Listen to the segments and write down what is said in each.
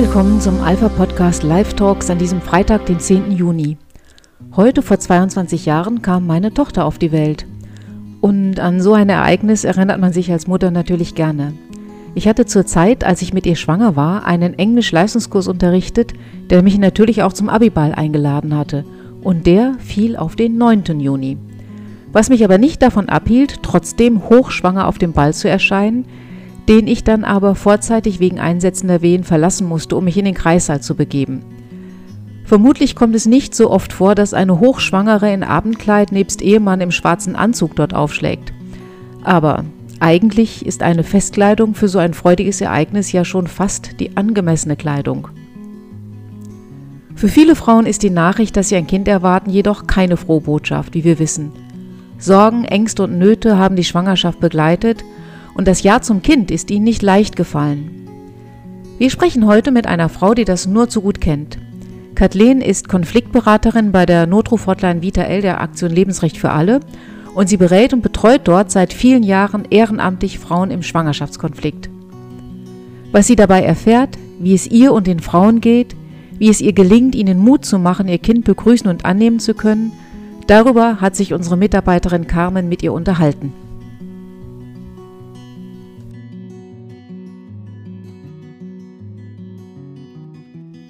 willkommen zum Alpha Podcast Live Talks an diesem Freitag, den 10. Juni. Heute vor 22 Jahren kam meine Tochter auf die Welt. Und an so ein Ereignis erinnert man sich als Mutter natürlich gerne. Ich hatte zur Zeit, als ich mit ihr schwanger war, einen Englisch-Leistungskurs unterrichtet, der mich natürlich auch zum Abiball eingeladen hatte. Und der fiel auf den 9. Juni. Was mich aber nicht davon abhielt, trotzdem hochschwanger auf dem Ball zu erscheinen, den ich dann aber vorzeitig wegen einsetzender Wehen verlassen musste, um mich in den Kreissaal zu begeben. Vermutlich kommt es nicht so oft vor, dass eine Hochschwangere in Abendkleid nebst Ehemann im schwarzen Anzug dort aufschlägt. Aber eigentlich ist eine Festkleidung für so ein freudiges Ereignis ja schon fast die angemessene Kleidung. Für viele Frauen ist die Nachricht, dass sie ein Kind erwarten, jedoch keine frohe Botschaft, wie wir wissen. Sorgen, Ängste und Nöte haben die Schwangerschaft begleitet und das Ja zum Kind ist ihnen nicht leicht gefallen. Wir sprechen heute mit einer Frau, die das nur zu gut kennt. Kathleen ist Konfliktberaterin bei der Notruf-Hotline Vita L der Aktion Lebensrecht für alle und sie berät und betreut dort seit vielen Jahren ehrenamtlich Frauen im Schwangerschaftskonflikt. Was sie dabei erfährt, wie es ihr und den Frauen geht, wie es ihr gelingt, ihnen Mut zu machen, ihr Kind begrüßen und annehmen zu können, darüber hat sich unsere Mitarbeiterin Carmen mit ihr unterhalten.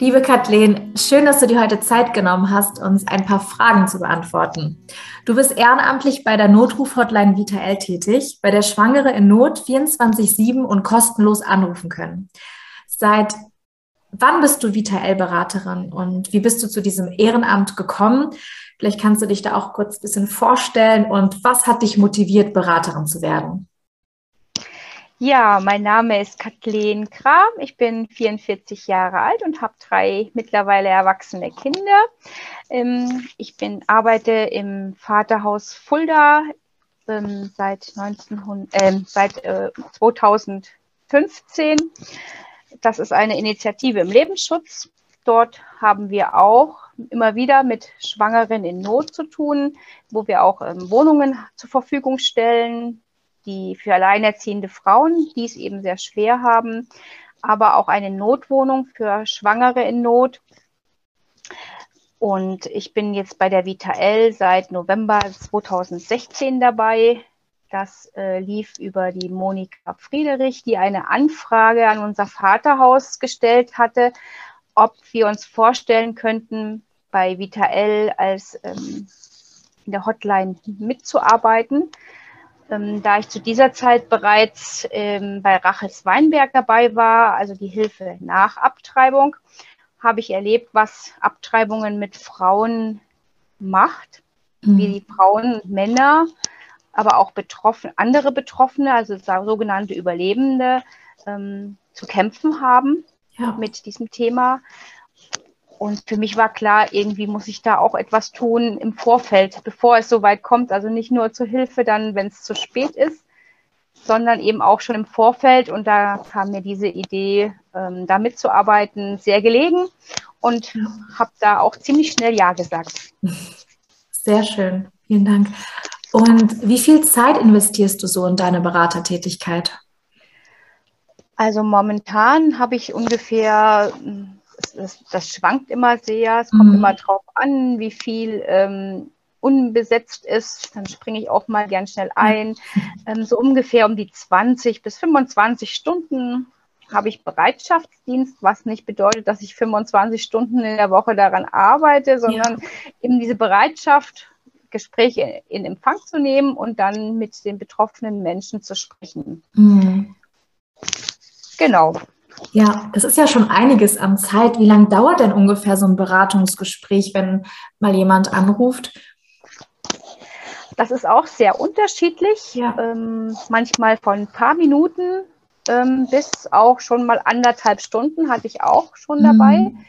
Liebe Kathleen, schön, dass du dir heute Zeit genommen hast, uns ein paar Fragen zu beantworten. Du bist ehrenamtlich bei der Notruf-Hotline Vita L tätig, bei der Schwangere in Not 24-7 und kostenlos anrufen können. Seit wann bist du Vita L-Beraterin und wie bist du zu diesem Ehrenamt gekommen? Vielleicht kannst du dich da auch kurz ein bisschen vorstellen und was hat dich motiviert, Beraterin zu werden? Ja, mein Name ist Kathleen Kram. Ich bin 44 Jahre alt und habe drei mittlerweile erwachsene Kinder. Ähm, ich bin, arbeite im Vaterhaus Fulda ähm, seit, 1900, äh, seit äh, 2015. Das ist eine Initiative im Lebensschutz. Dort haben wir auch immer wieder mit Schwangeren in Not zu tun, wo wir auch ähm, Wohnungen zur Verfügung stellen, die für alleinerziehende Frauen, die es eben sehr schwer haben, aber auch eine Notwohnung für Schwangere in Not. Und ich bin jetzt bei der Vita L seit November 2016 dabei. Das äh, lief über die Monika Friederich, die eine Anfrage an unser Vaterhaus gestellt hatte, ob wir uns vorstellen könnten, bei Vita L als ähm, in der Hotline mitzuarbeiten. Ähm, da ich zu dieser Zeit bereits ähm, bei Rachels Weinberg dabei war, also die Hilfe nach Abtreibung, habe ich erlebt, was Abtreibungen mit Frauen macht, mhm. wie die Frauen, Männer, aber auch betroffen, andere Betroffene, also sogenannte Überlebende, ähm, zu kämpfen haben ja. mit diesem Thema. Und für mich war klar, irgendwie muss ich da auch etwas tun im Vorfeld, bevor es so weit kommt. Also nicht nur zur Hilfe dann, wenn es zu spät ist, sondern eben auch schon im Vorfeld. Und da kam mir diese Idee, ähm, da mitzuarbeiten, sehr gelegen und habe da auch ziemlich schnell Ja gesagt. Sehr schön, vielen Dank. Und wie viel Zeit investierst du so in deine Beratertätigkeit? Also momentan habe ich ungefähr das, das, schwankt immer sehr. Es kommt mhm. immer drauf an, wie viel ähm, unbesetzt ist. Dann springe ich auch mal gern schnell ein. Ähm, so ungefähr um die 20 bis 25 Stunden habe ich Bereitschaftsdienst, was nicht bedeutet, dass ich 25 Stunden in der Woche daran arbeite, sondern ja. eben diese Bereitschaft, Gespräche in Empfang zu nehmen und dann mit den betroffenen Menschen zu sprechen. Mhm. Genau. Ja, das ist ja schon einiges an Zeit. Wie lange dauert denn ungefähr so ein Beratungsgespräch, wenn mal jemand anruft? Das ist auch sehr unterschiedlich. Ja. Ähm, manchmal von ein paar Minuten ähm, bis auch schon mal anderthalb Stunden hatte ich auch schon dabei. Mhm.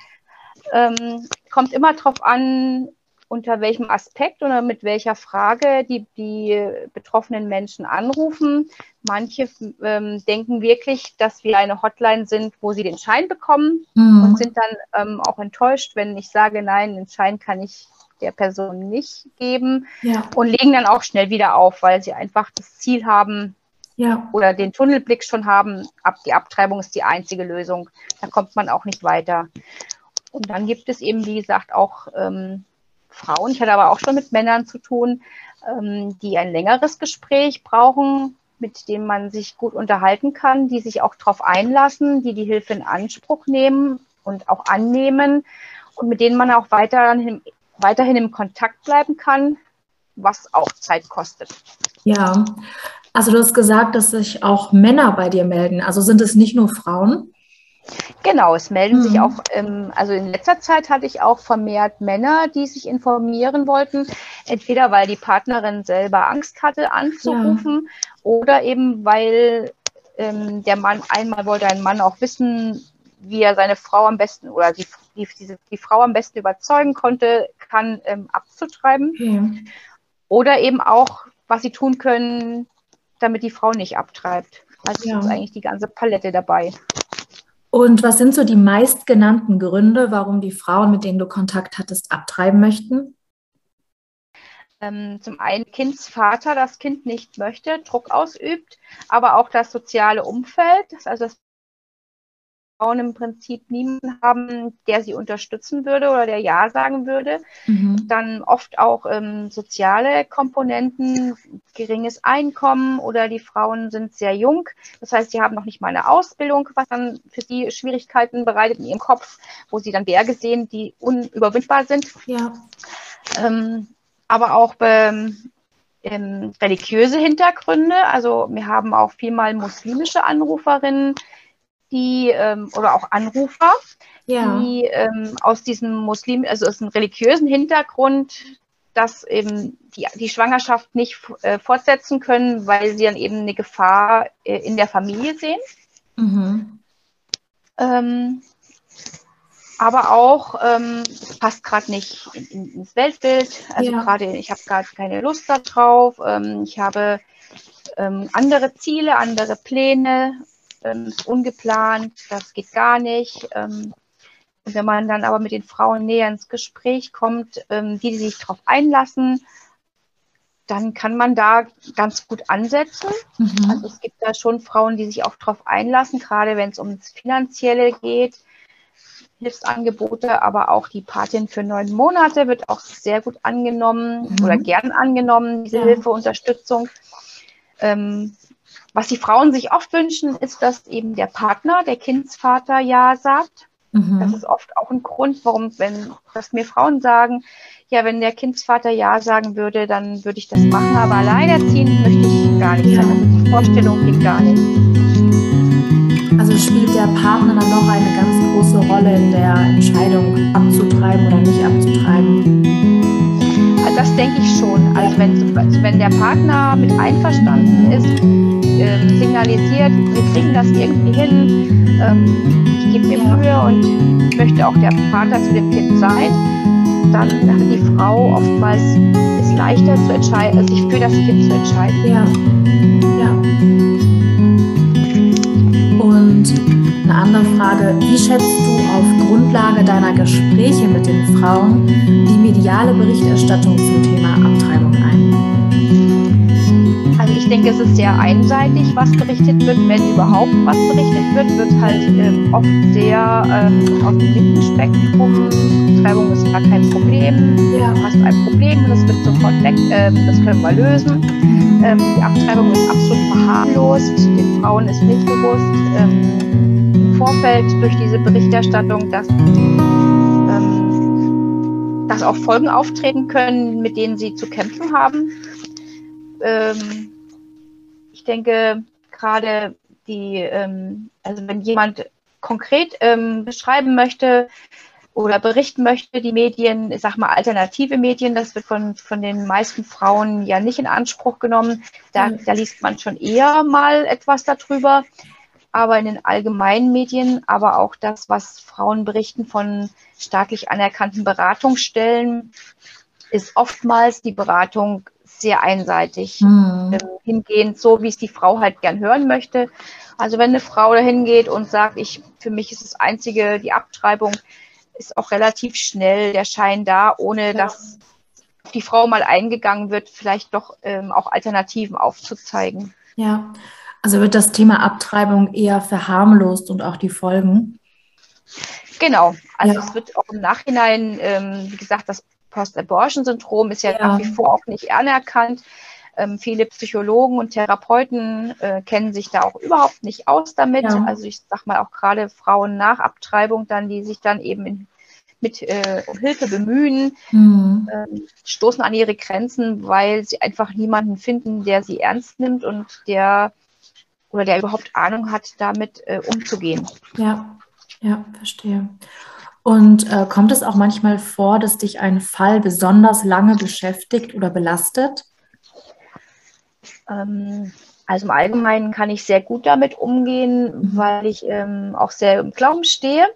Ähm, kommt immer darauf an, unter welchem Aspekt oder mit welcher Frage die, die betroffenen Menschen anrufen. Manche ähm, denken wirklich, dass wir eine Hotline sind, wo sie den Schein bekommen mhm. und sind dann ähm, auch enttäuscht, wenn ich sage, nein, den Schein kann ich der Person nicht geben ja. und legen dann auch schnell wieder auf, weil sie einfach das Ziel haben, ja. oder den Tunnelblick schon haben, ab, die Abtreibung ist die einzige Lösung. Da kommt man auch nicht weiter. Und dann gibt es eben, wie gesagt, auch ähm, Frauen, ich hatte aber auch schon mit Männern zu tun, ähm, die ein längeres Gespräch brauchen, mit dem man sich gut unterhalten kann, die sich auch darauf einlassen, die die Hilfe in Anspruch nehmen und auch annehmen und mit denen man auch weiterhin, weiterhin im Kontakt bleiben kann, was auch Zeit kostet. Ja, also du hast gesagt, dass sich auch Männer bei dir melden. Also sind es nicht nur Frauen? Genau, es melden mhm. sich auch, ähm, also in letzter Zeit hatte ich auch vermehrt Männer, die sich informieren wollten, entweder weil die Partnerin selber Angst hatte anzurufen ja. oder eben weil ähm, der Mann, einmal wollte ein Mann auch wissen, wie er seine Frau am besten oder die, die, diese, die Frau am besten überzeugen konnte, kann ähm, abzutreiben. Ja. Oder eben auch, was sie tun können, damit die Frau nicht abtreibt. Also ja. ist eigentlich die ganze Palette dabei. Und was sind so die meistgenannten Gründe, warum die Frauen, mit denen du Kontakt hattest, abtreiben möchten? Ähm, zum einen Kindsvater das Kind nicht möchte, Druck ausübt, aber auch das soziale Umfeld, also das Frauen im Prinzip niemanden haben, der sie unterstützen würde oder der Ja sagen würde. Mhm. Dann oft auch ähm, soziale Komponenten, geringes Einkommen oder die Frauen sind sehr jung. Das heißt, sie haben noch nicht mal eine Ausbildung, was dann für sie Schwierigkeiten bereitet in ihrem Kopf, wo sie dann Berge sehen, die unüberwindbar sind. Ja. Ähm, aber auch ähm, religiöse Hintergründe. Also wir haben auch vielmal muslimische Anruferinnen, die ähm, oder auch Anrufer, ja. die ähm, aus diesem Muslim, also aus einem religiösen Hintergrund, dass eben die, die Schwangerschaft nicht äh, fortsetzen können, weil sie dann eben eine Gefahr äh, in der Familie sehen. Mhm. Ähm, aber auch ähm, passt gerade nicht in, in, ins Weltbild. Also ja. gerade ich habe gerade keine Lust darauf. Ähm, ich habe ähm, andere Ziele, andere Pläne ähm, ungeplant, das geht gar nicht. Ähm, und wenn man dann aber mit den Frauen näher ins Gespräch kommt, ähm, die, die sich darauf einlassen, dann kann man da ganz gut ansetzen. Mhm. Also es gibt da schon Frauen, die sich auch darauf einlassen, gerade wenn es ums Finanzielle geht. Hilfsangebote, aber auch die Patin für neun Monate wird auch sehr gut angenommen mhm. oder gern angenommen, diese ja. Hilfe, Unterstützung. Ähm, was die Frauen sich oft wünschen, ist, dass eben der Partner, der Kindsvater Ja sagt. Mhm. Das ist oft auch ein Grund, warum, wenn dass mir Frauen sagen, ja, wenn der Kindsvater Ja sagen würde, dann würde ich das machen, aber alleinerziehend möchte ich gar nicht. Ja. Also die Vorstellung geht gar nicht. Also spielt der Partner dann noch eine ganz große Rolle in der Entscheidung, abzutreiben oder nicht abzutreiben? Also das denke ich schon. Also wenn, wenn der Partner mit einverstanden ist, äh, signalisiert, wir kriegen das irgendwie hin, ähm, ich gebe mir Mühe und möchte auch der Vater zu dem Kind sein, dann hat die Frau oftmals es leichter zu entscheiden, sich für das Kind zu entscheiden. Ja. ja. Und eine andere Frage, wie schätzt du auf Grundlage deiner Gespräche mit den Frauen die mediale Berichterstattung zum Thema Abtreibung ein? Denke, es ist sehr einseitig, was berichtet wird. Wenn überhaupt was berichtet wird, wird halt äh, oft sehr äh, auf dem linken Spektrum. Treibung ist gar kein Problem. Ja. Du hast ein Problem, das wird sofort weg, äh, das können wir lösen. Ähm, die Abtreibung ist absolut verharmlost. Den Frauen ist nicht bewusst ähm, im Vorfeld durch diese Berichterstattung, dass ähm, dass auch Folgen auftreten können, mit denen sie zu kämpfen haben. Ähm, ich denke, gerade die, ähm, also wenn jemand konkret ähm, beschreiben möchte oder berichten möchte, die Medien, ich sag mal alternative Medien, das wird von, von den meisten Frauen ja nicht in Anspruch genommen. Da, mhm. da liest man schon eher mal etwas darüber. Aber in den allgemeinen Medien, aber auch das, was Frauen berichten von staatlich anerkannten Beratungsstellen, ist oftmals die Beratung sehr einseitig mhm. hingehend, so wie es die Frau halt gern hören möchte. Also wenn eine Frau dahin geht und sagt, ich, für mich ist das einzige die Abtreibung, ist auch relativ schnell der Schein da, ohne ja. dass die Frau mal eingegangen wird, vielleicht doch ähm, auch Alternativen aufzuzeigen. Ja, Also wird das Thema Abtreibung eher verharmlost und auch die Folgen? Genau, also ja. es wird auch im Nachhinein, ähm, wie gesagt, das Post-Abortion-Syndrom ist ja, ja, nach wie vor auch nicht anerkannt. Ähm, viele Psychologen und Therapeuten äh, kennen sich da auch überhaupt nicht aus damit. Ja. Also ich sag mal auch gerade Frauen nach Abtreibung dann, die sich dann eben in, mit äh, um Hilfe bemühen, mhm. ähm, stoßen an ihre Grenzen, weil sie einfach niemanden finden, der sie ernst nimmt und der oder der überhaupt Ahnung hat, damit äh, umzugehen. Ja, ja, verstehe. Und äh, kommt es auch manchmal vor, dass dich ein Fall besonders lange beschäftigt oder belastet? Ähm, also im Allgemeinen kann ich sehr gut damit umgehen, mhm. weil ich ähm, auch sehr im Glauben stehe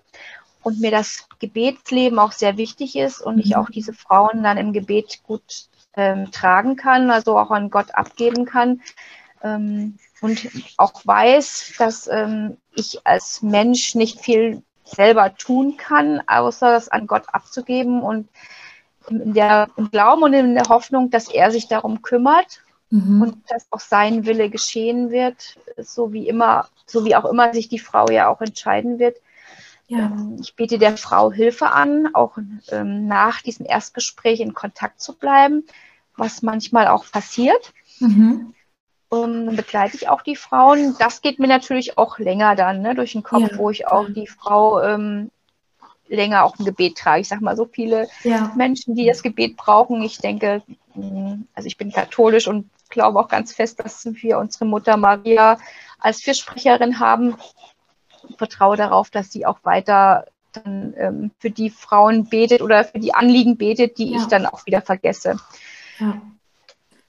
und mir das Gebetsleben auch sehr wichtig ist und mhm. ich auch diese Frauen dann im Gebet gut ähm, tragen kann, also auch an Gott abgeben kann. Ähm, und auch weiß, dass ähm, ich als Mensch nicht viel selber tun kann, außer das an Gott abzugeben und in der, im Glauben und in der Hoffnung, dass er sich darum kümmert mhm. und dass auch sein Wille geschehen wird, so wie immer, so wie auch immer sich die Frau ja auch entscheiden wird. Ja. Ähm, ich biete der Frau Hilfe an, auch ähm, nach diesem Erstgespräch in Kontakt zu bleiben, was manchmal auch passiert. Mhm ähm, begleite ich auch die Frauen. Das geht mir natürlich auch länger dann ne, durch den Kopf, ja. wo ich auch die Frau ähm, länger auch ein Gebet trage. Ich sage mal, so viele ja. Menschen, die das Gebet brauchen. Ich denke, hm, also ich bin katholisch und glaube auch ganz fest, dass wir unsere Mutter Maria als Fürsprecherin haben. Ich vertraue darauf, dass sie auch weiter dann ähm, für die Frauen betet oder für die Anliegen betet, die ja. ich dann auch wieder vergesse. Ja.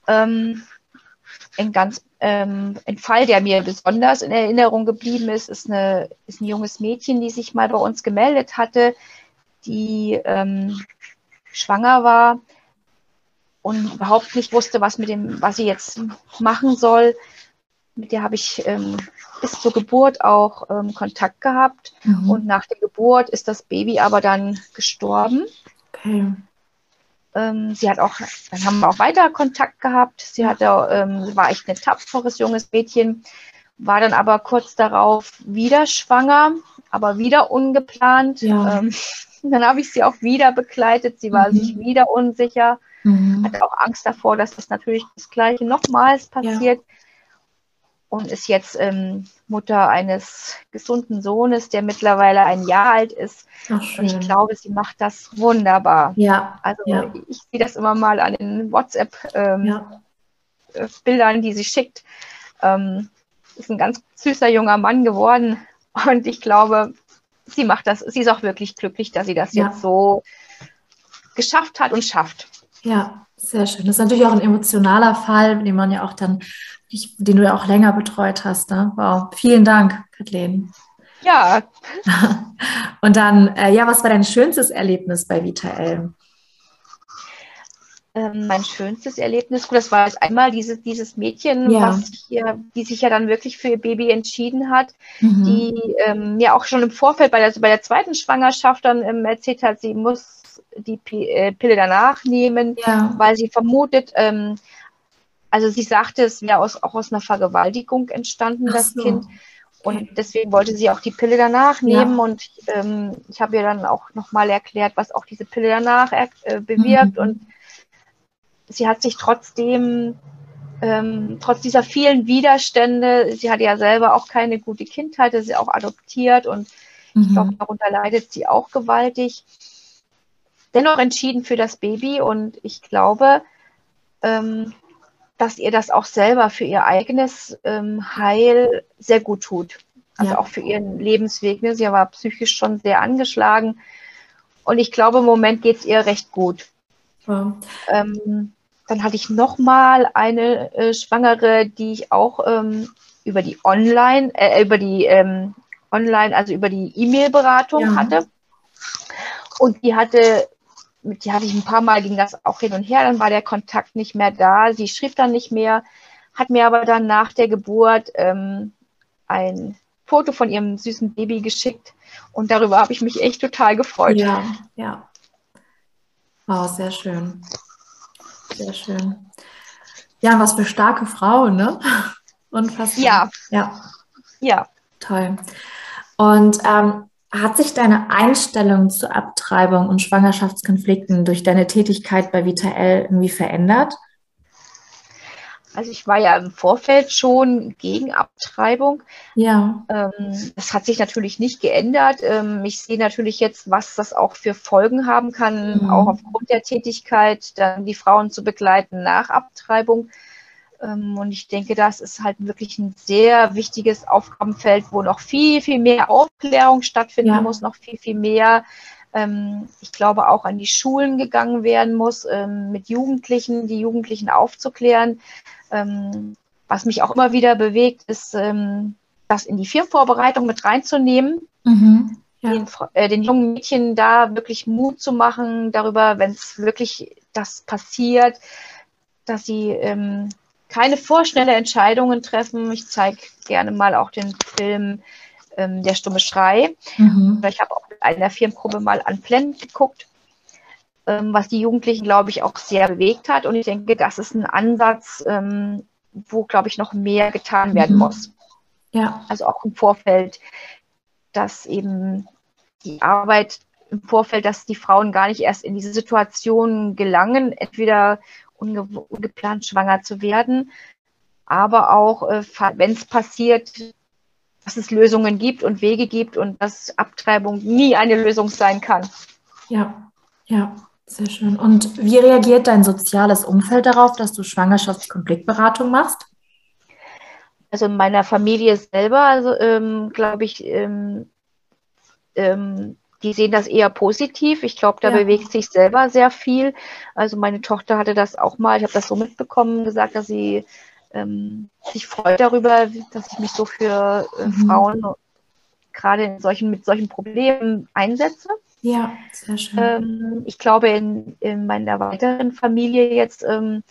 Ähm, ein ganz ähm, ein Fall, der mir besonders in Erinnerung geblieben ist, ist, eine, ist ein junges Mädchen, die sich mal bei uns gemeldet hatte, die ähm, schwanger war und überhaupt nicht wusste, was mit dem, was sie jetzt machen soll. Mit der habe ich ähm, bis zur Geburt auch ähm, Kontakt gehabt. Mhm. Und nach der Geburt ist das Baby aber dann gestorben. Okay. Ähm, sie hat auch, dann haben wir auch weiter Kontakt gehabt. Sie hatte, ähm, war echt ein tapferes junges Mädchen, war dann aber kurz darauf wieder schwanger, aber wieder ungeplant. Ja. Ähm, dann habe ich sie auch wieder begleitet. Sie war mhm. sich wieder unsicher, mhm. hatte auch Angst davor, dass das natürlich das Gleiche nochmals passiert. Ja und ist jetzt ähm, Mutter eines gesunden Sohnes, der mittlerweile ein Jahr alt ist. Ach, und ich glaube, sie macht das wunderbar. Ja. Also ja. ich sehe das immer mal an den WhatsApp-Bildern, ähm, ja. die sie schickt. Ähm, ist ein ganz süßer junger Mann geworden. Und ich glaube, sie macht das, sie ist auch wirklich glücklich, dass sie das ja. jetzt so geschafft hat und schafft. Ja, sehr schön. Das ist natürlich auch ein emotionaler Fall, den man ja auch dann ich, den du ja auch länger betreut hast. Ne? Wow, vielen Dank, Kathleen. Ja. Und dann, äh, ja, was war dein schönstes Erlebnis bei Vita Elm? Ähm, mein schönstes Erlebnis, gut, das war jetzt einmal dieses, dieses Mädchen, ja. was hier, die sich ja dann wirklich für ihr Baby entschieden hat, mhm. die ähm, ja auch schon im Vorfeld bei der, bei der zweiten Schwangerschaft dann ähm, erzählt hat, sie muss die P äh, Pille danach nehmen, ja. weil sie vermutet, ähm, also sie sagte, es wäre aus, auch aus einer Vergewaltigung entstanden, Ach das so. Kind. Und deswegen wollte sie auch die Pille danach nehmen. Ja. Und ähm, ich habe ihr dann auch nochmal erklärt, was auch diese Pille danach äh, bewirkt. Mhm. Und sie hat sich trotzdem, ähm, trotz dieser vielen Widerstände, sie hatte ja selber auch keine gute Kindheit, sie ist auch adoptiert und mhm. ich glaube, darunter leidet sie auch gewaltig. Dennoch entschieden für das Baby und ich glaube, ähm, dass ihr das auch selber für ihr eigenes ähm, Heil sehr gut tut. Also ja. auch für ihren Lebensweg. Ne? Sie war psychisch schon sehr angeschlagen. Und ich glaube, im Moment geht es ihr recht gut. Ja. Ähm, dann hatte ich noch mal eine äh, Schwangere, die ich auch ähm, über die Online, äh, über die ähm, Online, also über die E-Mail-Beratung ja. hatte. Und die hatte mit die hatte ich ein paar Mal, ging das auch hin und her, dann war der Kontakt nicht mehr da. Sie schrieb dann nicht mehr, hat mir aber dann nach der Geburt ähm, ein Foto von ihrem süßen Baby geschickt und darüber habe ich mich echt total gefreut. Ja, ja. Wow, sehr schön. Sehr schön. Ja, was für starke Frauen, ne? Unfassbar. Ja. Ja. Ja. Toll. Und ähm, hat sich deine Einstellung zur Abtreibung und Schwangerschaftskonflikten durch deine Tätigkeit bei VitaL irgendwie verändert? Also ich war ja im Vorfeld schon gegen Abtreibung. Ja. Ähm, das hat sich natürlich nicht geändert. Ähm, ich sehe natürlich jetzt, was das auch für Folgen haben kann, Mhm. auch aufgrund der Tätigkeit, dann die Frauen zu begleiten nach Abtreibung. Ähm, und ich denke, das ist halt wirklich ein sehr wichtiges Aufgabenfeld, wo noch viel, viel mehr Aufklärung stattfinden Ja. muss, noch viel, viel mehr. ähm, Ich glaube, auch an die Schulen gegangen werden muss, ähm, mit Jugendlichen, die Jugendlichen aufzuklären. Was mich auch immer wieder bewegt, ist, das in die Firmenvorbereitung mit reinzunehmen, Mhm. Ja. den, äh, den jungen Mädchen da wirklich Mut zu machen darüber, wenn es wirklich das passiert, dass sie ähm, keine vorschnelle Entscheidungen treffen. Ich zeige gerne mal auch den Film ähm, Der stumme Schrei. Mhm. Ich habe auch mit einer Firmengruppe mal an Plen geguckt, ähm, was die Jugendlichen, glaube ich, auch sehr bewegt hat. Und ich denke, das ist ein Ansatz, ähm, wo, glaube ich, noch mehr getan werden Mhm. muss Ja. also auch im Vorfeld, dass eben die Arbeit im Vorfeld, dass die Frauen gar nicht erst in diese Situation gelangen, entweder unge ungeplant schwanger zu werden, aber auch, äh, wenn es passiert, dass es Lösungen gibt und Wege gibt und dass Abtreibung nie eine Lösung sein kann. Ja. Ja. Sehr schön. Und wie reagiert dein soziales Umfeld darauf, dass du Schwangerschaftskonfliktberatung machst? Also in meiner Familie selber, also ähm, glaube ich, ähm, ähm, die sehen das eher positiv. Ich glaube, da Ja. bewegt sich selber sehr viel. Also meine Tochter hatte das auch mal, ich habe das so mitbekommen, gesagt, dass sie ähm, sich freut darüber, dass ich mich so für äh, Mhm. Frauen gerade in solchen, mit solchen Problemen einsetze. Ja, sehr schön. Ähm, ich glaube, in, in meiner weiteren Familie jetzt, ähm,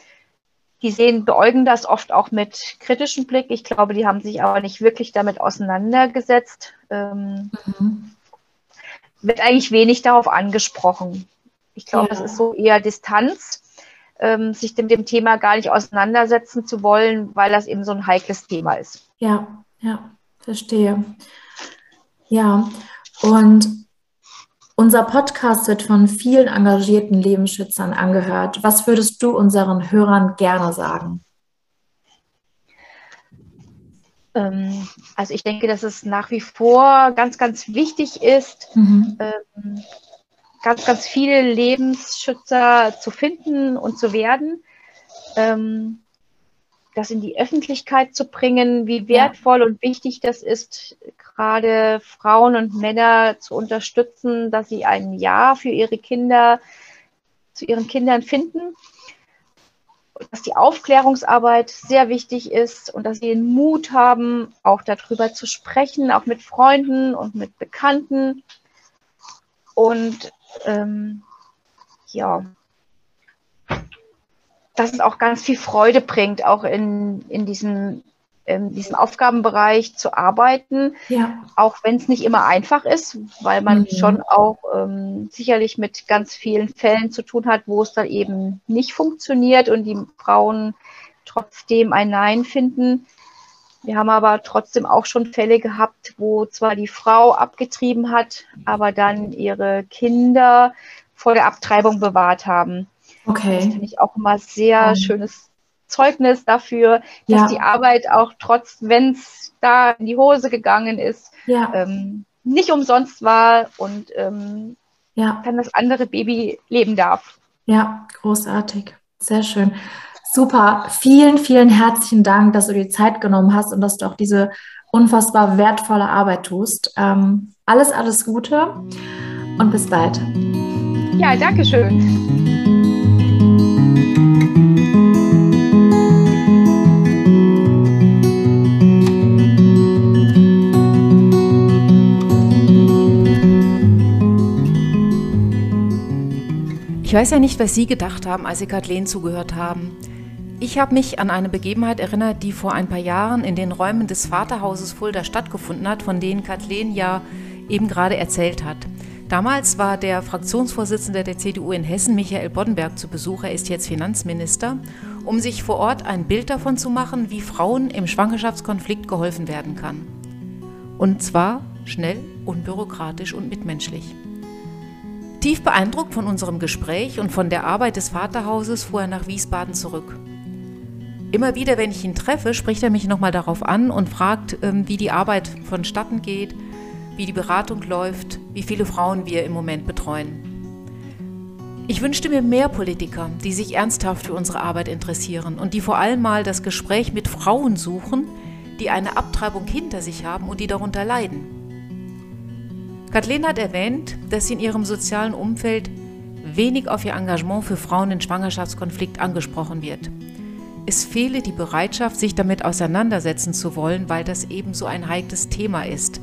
die sehen, beäugen das oft auch mit kritischem Blick. Ich glaube, die haben sich aber nicht wirklich damit auseinandergesetzt. Ähm, Mhm. Wird eigentlich wenig darauf angesprochen. Ich glaube, Ja. es ist so eher Distanz, ähm, sich dem, dem Thema gar nicht auseinandersetzen zu wollen, weil das eben so ein heikles Thema ist. Ja, ja, verstehe. Ja, und unser Podcast wird von vielen engagierten Lebensschützern angehört. Was würdest du unseren Hörern gerne sagen? Ähm, also ich denke, dass es nach wie vor ganz, ganz wichtig ist, Mhm. ähm, ganz, ganz viele Lebensschützer zu finden und zu werden, ähm, das in die Öffentlichkeit zu bringen, wie wertvoll und wichtig das ist, gerade Frauen und Männer zu unterstützen, dass sie ein Ja für ihre Kinder, zu ihren Kindern finden. Dass die Aufklärungsarbeit sehr wichtig ist und dass sie den Mut haben, auch darüber zu sprechen, auch mit Freunden und mit Bekannten. Und ähm, ja, dass es auch ganz viel Freude bringt, auch in, in, diesem, in diesem Aufgabenbereich zu arbeiten, Ja, auch wenn es nicht immer einfach ist, weil man Mhm. schon auch ähm, sicherlich mit ganz vielen Fällen zu tun hat, wo es dann eben nicht funktioniert und die Frauen trotzdem ein Nein finden. Wir haben aber trotzdem auch schon Fälle gehabt, wo zwar die Frau abgetrieben hat, aber dann ihre Kinder vor der Abtreibung bewahrt haben. Das okay. finde ich auch immer sehr Mhm. schönes Zeugnis dafür, dass Ja. die Arbeit auch trotz, wenn es da in die Hose gegangen ist, Ja, ähm, nicht umsonst war und ähm, ja, dann das andere Baby leben darf. ja, großartig. Sehr schön. Super. Vielen, vielen herzlichen Dank, dass du dir Zeit genommen hast und dass du auch diese unfassbar wertvolle Arbeit tust. Ähm, alles, alles Gute und bis bald. Ja, danke schön. Weiß ja nicht, was Sie gedacht haben, als Sie Kathleen zugehört haben. Ich habe mich an eine Begebenheit erinnert, die vor ein paar Jahren in den Räumen des Vaterhauses Fulda stattgefunden hat, von denen Kathleen ja eben gerade erzählt hat. Damals war der Fraktionsvorsitzende der CDU in Hessen, Michael Boddenberg, zu Besuch. Er ist jetzt Finanzminister. um sich vor Ort ein Bild davon zu machen, wie Frauen im Schwangerschaftskonflikt geholfen werden kann. Und zwar schnell, unbürokratisch und mitmenschlich. Tief beeindruckt von unserem Gespräch und von der Arbeit des Vaterhauses fuhr er nach Wiesbaden zurück. Immer wieder, wenn ich ihn treffe, spricht er mich nochmal darauf an und fragt, ähm, wie die Arbeit vonstatten geht, wie die Beratung läuft, wie viele Frauen wir im Moment betreuen. Ich wünschte mir mehr Politiker, die sich ernsthaft für unsere Arbeit interessieren und die vor allem mal das Gespräch mit Frauen suchen, die eine Abtreibung hinter sich haben und die darunter leiden. Kathleen hat erwähnt, dass sie in ihrem sozialen Umfeld wenig auf ihr Engagement für Frauen in Schwangerschaftskonflikt angesprochen wird. Es fehle die Bereitschaft, sich damit auseinandersetzen zu wollen, weil das eben so ein heikles Thema ist,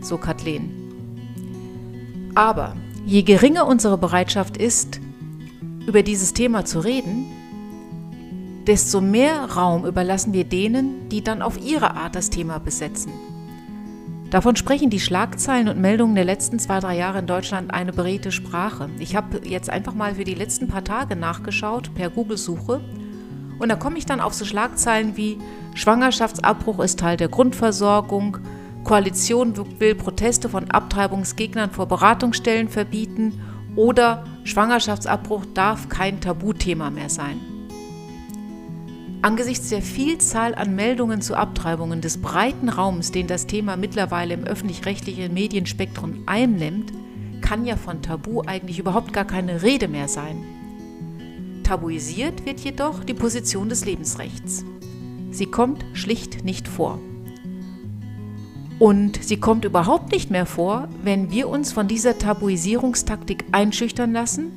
so Kathleen. Aber je geringer unsere Bereitschaft ist, über dieses Thema zu reden, desto mehr Raum überlassen wir denen, die dann auf ihre Art das Thema besetzen. Davon sprechen die Schlagzeilen und Meldungen der letzten zwei, drei Jahre in Deutschland eine beredte Sprache. Ich habe jetzt einfach mal für die letzten paar Tage nachgeschaut per Google-Suche und da komme ich dann auf so Schlagzeilen wie Schwangerschaftsabbruch ist Teil der Grundversorgung, Koalition will Proteste von Abtreibungsgegnern vor Beratungsstellen verbieten oder Schwangerschaftsabbruch darf kein Tabuthema mehr sein. Angesichts der Vielzahl an Meldungen zu Abtreibungen des breiten Raums, den das Thema mittlerweile im öffentlich-rechtlichen Medienspektrum einnimmt, kann ja von Tabu eigentlich überhaupt gar keine Rede mehr sein. Tabuisiert wird jedoch die Position des Lebensrechts. Sie kommt schlicht nicht vor. Und sie kommt überhaupt nicht mehr vor, wenn wir uns von dieser Tabuisierungstaktik einschüchtern lassen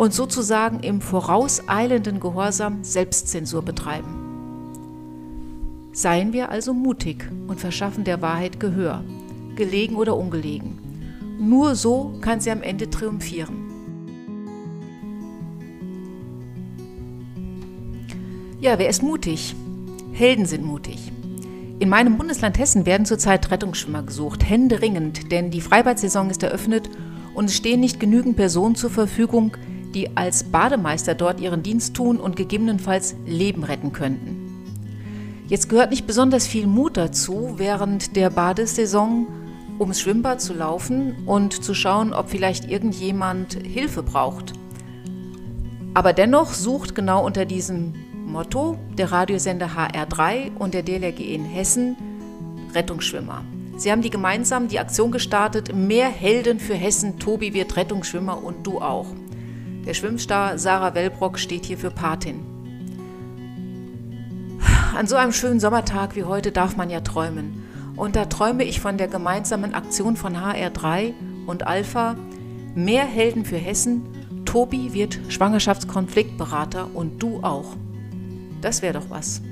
und sozusagen im vorauseilenden Gehorsam Selbstzensur betreiben. Seien wir also mutig und verschaffen der Wahrheit Gehör, gelegen oder ungelegen. Nur so kann sie am Ende triumphieren. Ja, wer ist mutig? Helden sind mutig. In meinem Bundesland Hessen werden zurzeit Rettungsschwimmer gesucht, händeringend, denn die Freibadsaison ist eröffnet und es stehen nicht genügend Personen zur Verfügung, die als Bademeister dort ihren Dienst tun und gegebenenfalls Leben retten könnten. Jetzt gehört nicht besonders viel Mut dazu, während der Badesaison ums Schwimmbad zu laufen und zu schauen, ob vielleicht irgendjemand Hilfe braucht. Aber dennoch sucht genau unter diesem Motto der Radiosender HR3 und der DLRG in Hessen Rettungsschwimmer. Sie haben die gemeinsam die Aktion gestartet, mehr Helden für Hessen, Tobi wird Rettungsschwimmer und du auch. Der Schwimmstar Sarah Wellbrock steht hier für Patin. An so einem schönen Sommertag wie heute darf man ja träumen. Und da träume ich von der gemeinsamen Aktion von HR3 und Alpha, mehr Helden für Hessen, Tobi wird Schwangerschaftskonfliktberater und du auch. Das wäre doch was.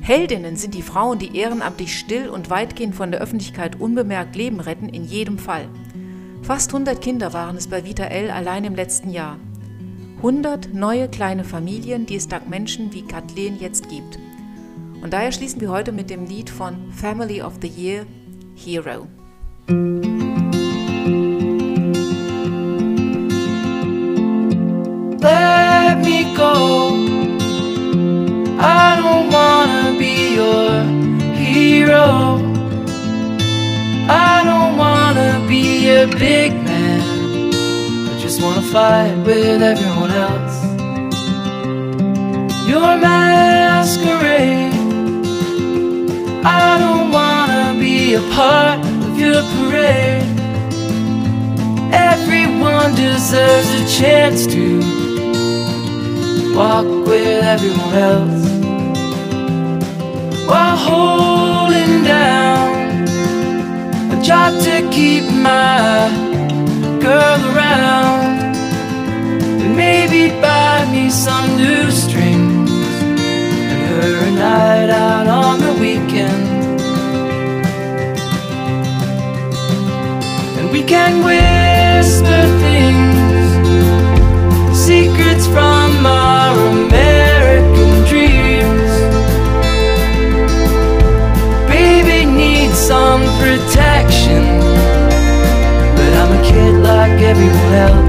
Heldinnen sind die Frauen, die ehrenamtlich still und weitgehend von der Öffentlichkeit unbemerkt Leben retten, in jedem Fall. Fast 100 Kinder waren es bei Vita L allein im letzten Jahr. 100 neue kleine Familien, die es dank Menschen wie Kathleen jetzt gibt. Und daher schließen wir heute mit dem Lied von Family of the Year, Hero. Let me go. I don't wanna be your hero. Big man. I just wanna fight with everyone else. Your masquerade. I don't wanna be a part of your parade. Everyone deserves a chance to walk with everyone else while holding to keep my girl around. And maybe buy me some new strings and her a night out on the weekend. And we can wait everyone else.